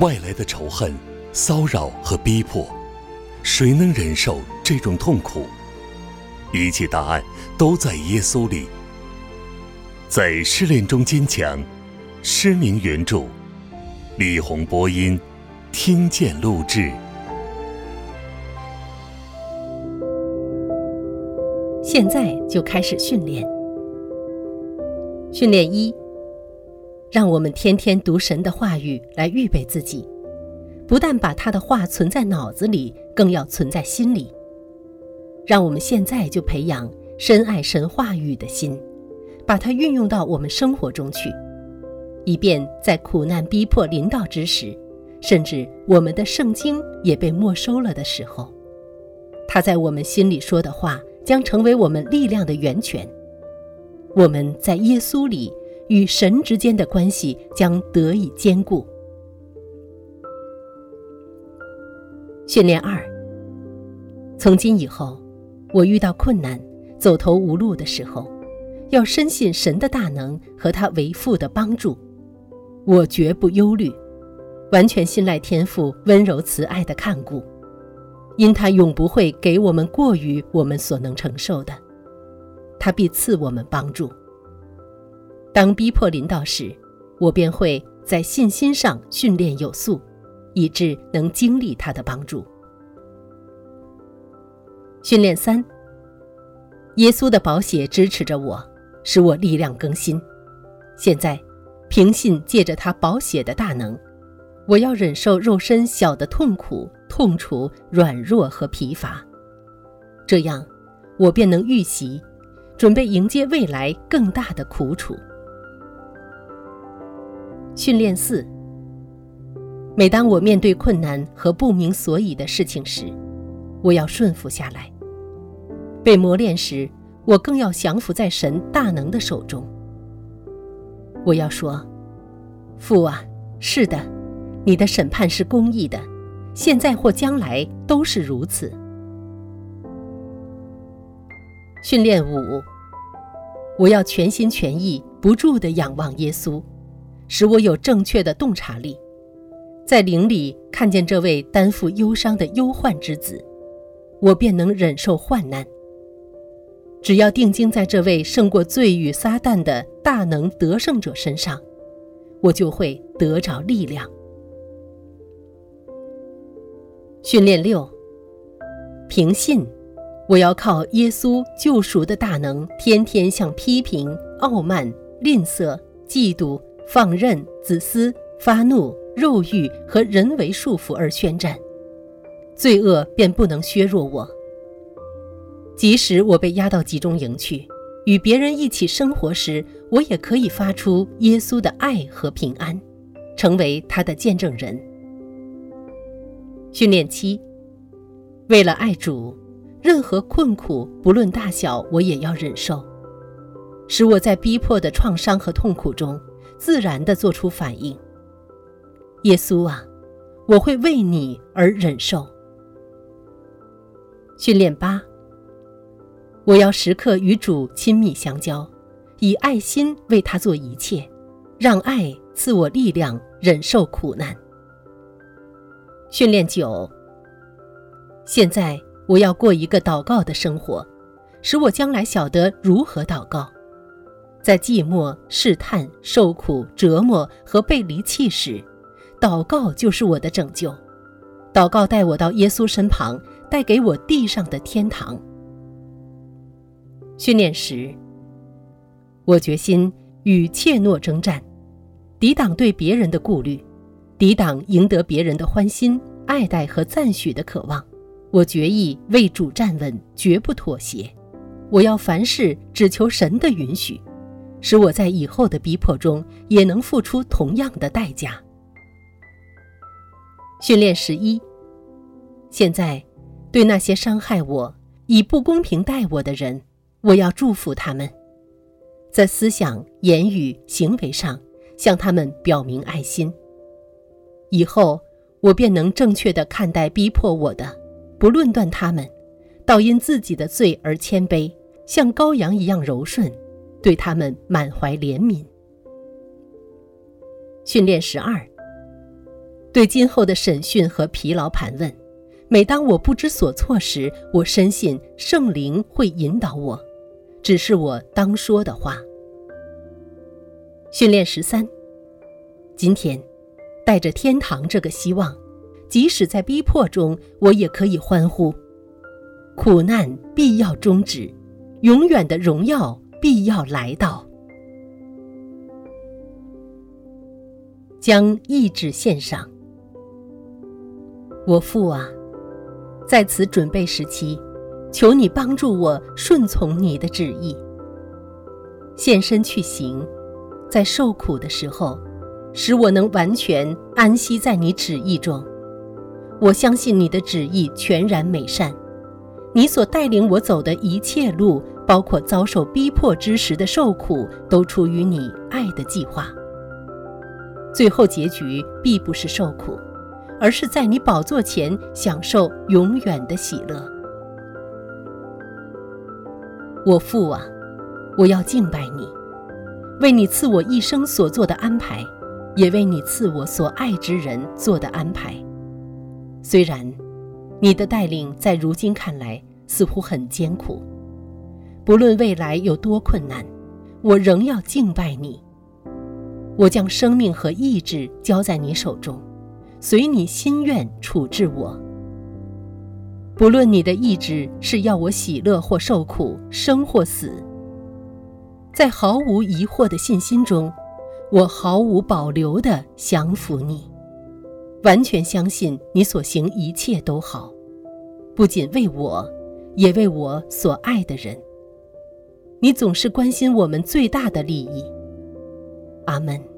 外来的仇恨、骚扰和逼迫，谁能忍受这种痛苦？一切答案都在耶稣里。在失恋中坚强，失明原著，李红播音，听见录制。现在就开始训练。训练一。让我们天天读神的话语来预备自己，不但把他的话存在脑子里，更要存在心里。让我们现在就培养深爱神话语的心，把它运用到我们生活中去，以便在苦难逼迫临到之时，甚至我们的圣经也被没收了的时候，他在我们心里说的话将成为我们力量的源泉。我们在耶稣里。与神之间的关系将得以坚固。训练二：从今以后，我遇到困难、走投无路的时候，要深信神的大能和他为父的帮助。我绝不忧虑，完全信赖天父温柔慈爱的看顾，因他永不会给我们过于我们所能承受的，他必赐我们帮助。当逼迫临到时，我便会在信心上训练有素，以致能经历他的帮助。训练三：耶稣的宝血支持着我，使我力量更新。现在，凭信借着他宝血的大能，我要忍受肉身小的痛苦、痛楚、软弱和疲乏，这样，我便能预习，准备迎接未来更大的苦楚。训练四：每当我面对困难和不明所以的事情时，我要顺服下来；被磨练时，我更要降服在神大能的手中。我要说：“父啊，是的，你的审判是公义的，现在或将来都是如此。”训练五：我要全心全意、不住地仰望耶稣。使我有正确的洞察力，在灵里看见这位担负忧伤的忧患之子，我便能忍受患难。只要定睛在这位胜过罪与撒旦的大能得胜者身上，我就会得着力量。训练六：凭信，我要靠耶稣救赎的大能，天天向批评、傲慢、吝啬、嫉妒。放任、自私、发怒、肉欲和人为束缚而宣战，罪恶便不能削弱我。即使我被押到集中营去，与别人一起生活时，我也可以发出耶稣的爱和平安，成为他的见证人。训练七：为了爱主，任何困苦不论大小，我也要忍受，使我在逼迫的创伤和痛苦中。自然地做出反应。耶稣啊，我会为你而忍受。训练八，我要时刻与主亲密相交，以爱心为他做一切，让爱赐我力量忍受苦难。训练九，现在我要过一个祷告的生活，使我将来晓得如何祷告。在寂寞、试探、受苦、折磨和被离弃时，祷告就是我的拯救。祷告带我到耶稣身旁，带给我地上的天堂。训练时，我决心与怯懦征战，抵挡对别人的顾虑，抵挡赢得别人的欢心、爱戴和赞许的渴望。我决意为主站稳，绝不妥协。我要凡事只求神的允许。使我在以后的逼迫中也能付出同样的代价。训练十一。现在，对那些伤害我、以不公平待我的人，我要祝福他们，在思想、言语、行为上向他们表明爱心。以后，我便能正确的看待逼迫我的，不论断他们，倒因自己的罪而谦卑，像羔羊一样柔顺。对他们满怀怜悯。训练十二。对今后的审讯和疲劳盘问，每当我不知所措时，我深信圣灵会引导我，只是我当说的话。训练十三。今天，带着天堂这个希望，即使在逼迫中，我也可以欢呼。苦难必要终止，永远的荣耀必要来到。将意志献上，我父啊，在此准备时期，求你帮助我顺从你的旨意，献身去行，在受苦的时候。使我能完全安息在你旨意中，我相信你的旨意全然美善，你所带领我走的一切路，包括遭受逼迫之时的受苦，都出于你爱的计划。最后结局必不是受苦，而是在你宝座前享受永远的喜乐。我父啊，我要敬拜你，为你赐我一生所做的安排。也为你赐我所爱之人做的安排。虽然你的带领在如今看来似乎很艰苦，不论未来有多困难，我仍要敬拜你。我将生命和意志交在你手中，随你心愿处置我。不论你的意志是要我喜乐或受苦，生或死，在毫无疑惑的信心中。我毫无保留地降服你，完全相信你所行一切都好，不仅为我，也为我所爱的人。你总是关心我们最大的利益。阿门。